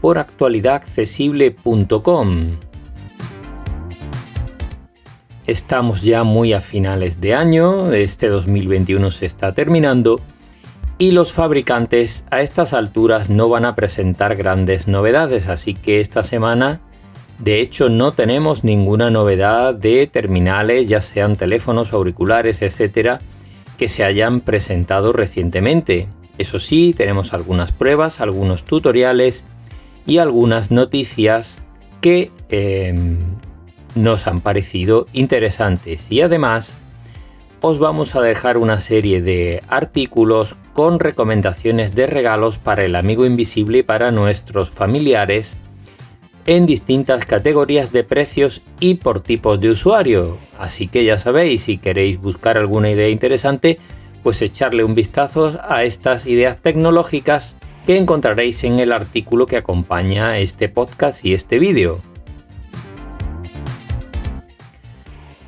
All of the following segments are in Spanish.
por actualidadaccesible.com. Estamos ya muy a finales de año, este 2021 se está terminando y los fabricantes a estas alturas no van a presentar grandes novedades, así que esta semana de hecho no tenemos ninguna novedad de terminales, ya sean teléfonos, auriculares, etcétera, que se hayan presentado recientemente. Eso sí, tenemos algunas pruebas, algunos tutoriales y algunas noticias que em, nos han parecido interesantes y además os vamos a dejar una serie de artículos con recomendaciones de regalos para el amigo invisible y para nuestros familiares en distintas categorías de precios y por tipos de usuario. Así que ya sabéis, si queréis buscar alguna idea interesante, pues echarle un vistazo a estas ideas tecnológicas que encontraréis en el artículo que acompaña este podcast y este vídeo.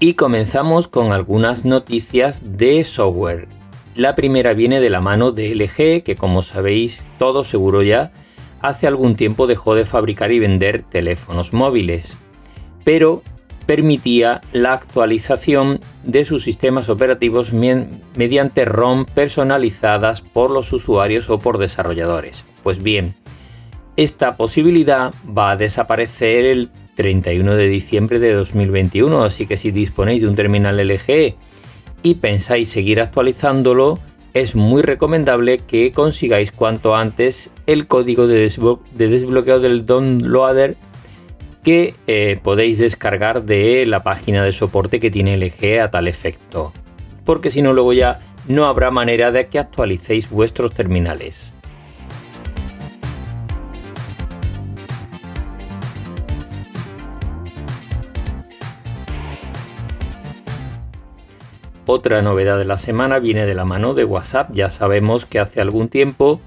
Y comenzamos con algunas noticias de software. La primera viene de la mano de LG, que como sabéis todo seguro ya, hace algún tiempo dejó de fabricar y vender teléfonos móviles, pero permitía la actualización de sus sistemas operativos mediante ROM personalizadas por los usuarios o por desarrolladores. Pues bien, esta posibilidad va a desaparecer el 31 de diciembre de 2021, así que si disponéis de un terminal LG y pensáis seguir actualizándolo, es muy recomendable que consigáis cuanto antes el código de, desbloqueo del downloader que eh, podéis descargar de la página de soporte que tiene LG a tal efecto. Porque si no, luego ya no habrá manera de que actualicéis vuestros terminales. Otra novedad de la semana viene de la mano de WhatsApp. Ya sabemos que hace algún tiempo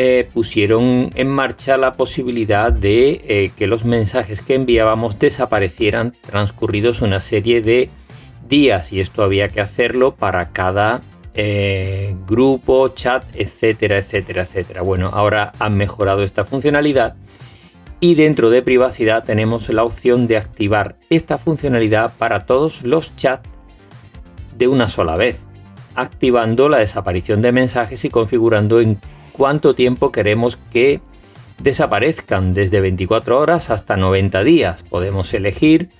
eh, pusieron en marcha la posibilidad de eh, que los mensajes que enviábamos desaparecieran transcurridos una serie de días y esto había que hacerlo para cada eh, grupo, chat, etcétera, etcétera, etcétera. Bueno, ahora han mejorado esta funcionalidad y dentro de privacidad tenemos la opción de activar esta funcionalidad para todos los chats de una sola vez, activando la desaparición de mensajes y configurando en cuánto tiempo queremos que desaparezcan, desde 24 horas hasta 90 días. Podemos elegir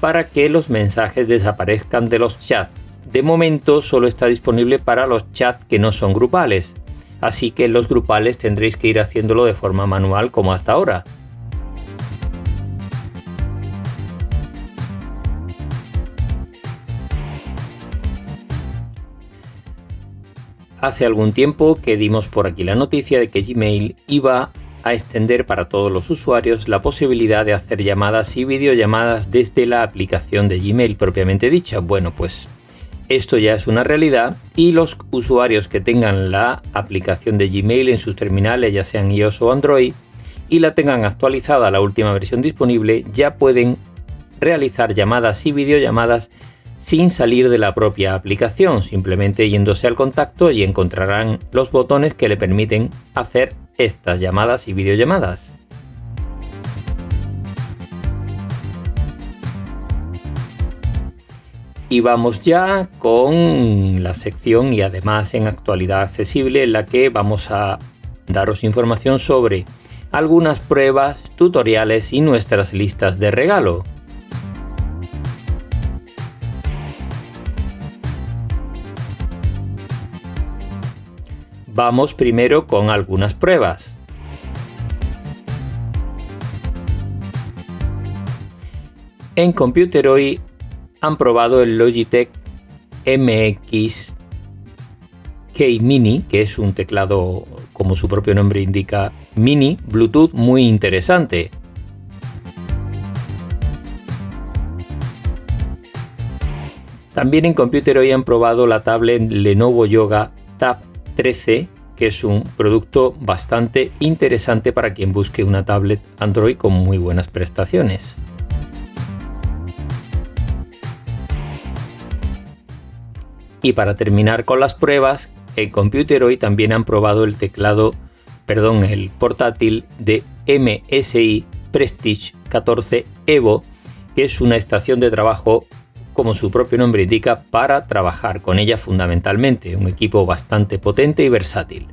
para que los mensajes desaparezcan de los chats. De momento solo está disponible para los chats que no son grupales, así que los grupales tendréis que ir haciéndolo de forma manual como hasta ahora. Hace algún tiempo que dimos por aquí la noticia de que Gmail iba a extender para todos los usuarios la posibilidad de hacer llamadas y videollamadas desde la aplicación de Gmail propiamente dicha. Bueno, pues esto ya es una realidad y los usuarios que tengan la aplicación de Gmail en sus terminales, ya sean iOS o Android, y la tengan actualizada a la última versión disponible, ya pueden realizar llamadas y videollamadas sin salir de la propia aplicación, simplemente yéndose al contacto y encontrarán los botones que le permiten hacer estas llamadas y videollamadas. Y vamos ya con la sección y además en actualidad accesible en la que vamos a daros información sobre algunas pruebas, tutoriales y nuestras listas de regalo. Vamos primero con algunas pruebas. En Computer hoy han probado el Logitech MX Key Mini, que es un teclado, como su propio nombre indica, mini Bluetooth muy interesante. También en Computer hoy han probado la tablet Lenovo Yoga Tab 13, que es un producto bastante interesante para quien busque una tablet Android con muy buenas prestaciones. Y para terminar con las pruebas, en Computer hoy también han probado el teclado, perdón, el portátil de MSI Prestige 14 Evo, que es una estación de trabajo como su propio nombre indica, para trabajar con ella fundamentalmente, un equipo bastante potente y versátil.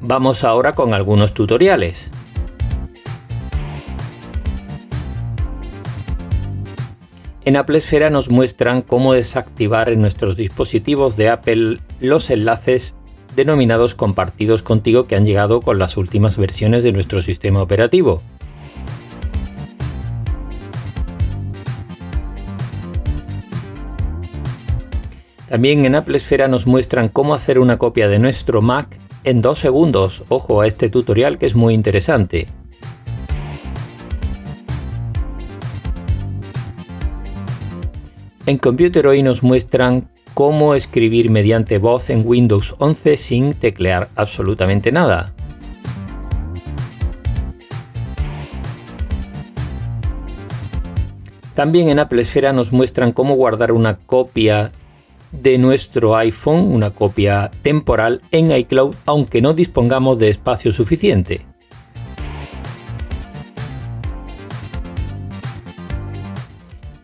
Vamos ahora con algunos tutoriales. En Apple Esfera nos muestran cómo desactivar en nuestros dispositivos de Apple los enlaces denominados compartidos contigo que han llegado con las últimas versiones de nuestro sistema operativo. También en Apple Esfera nos muestran cómo hacer una copia de nuestro Mac en dos segundos. Ojo a este tutorial que es muy interesante. En Computer hoy nos muestran cómo escribir mediante voz en Windows 11 sin teclear absolutamente nada. También en Apple Esfera nos muestran cómo guardar una copia de nuestro iPhone, una copia temporal en iCloud, aunque no dispongamos de espacio suficiente.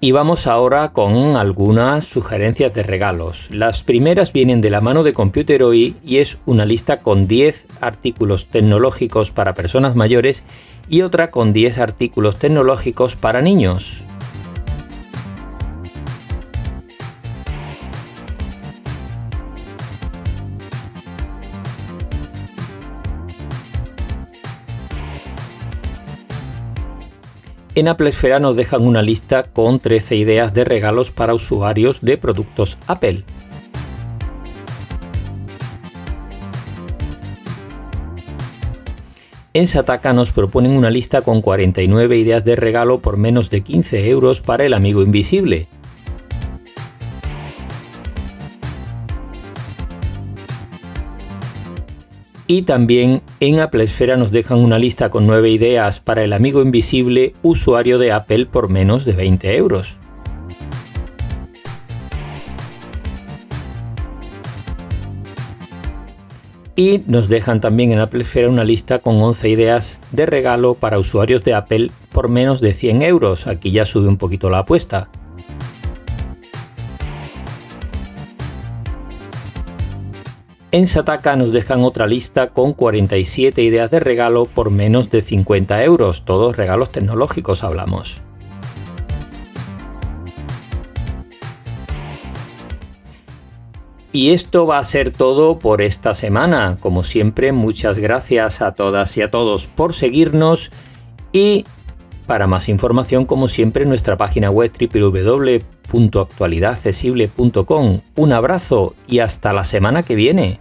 Y vamos ahora con algunas sugerencias de regalos. Las primeras vienen de la mano de Computer y es una lista con 10 artículos tecnológicos para personas mayores y otra con 10 artículos tecnológicos para niños. En Apple Esfera nos dejan una lista con 13 ideas de regalos para usuarios de productos Apple. En Sataka nos proponen una lista con 49 ideas de regalo por menos de 15 euros para el amigo invisible. Y también en Apple Esfera nos dejan una lista con 9 ideas para el amigo invisible usuario de Apple por menos de 20 euros. Y nos dejan también en Apple Esfera una lista con 11 ideas de regalo para usuarios de Apple por menos de 100 euros. Aquí ya sube un poquito la apuesta. En Sataka nos dejan otra lista con 47 ideas de regalo por menos de 50 euros, todos regalos tecnológicos hablamos. Y esto va a ser todo por esta semana. Como siempre, muchas gracias a todas y a todos por seguirnos y para más información, como siempre, nuestra página web www.actualidadaccesible.com. Un abrazo y hasta la semana que viene.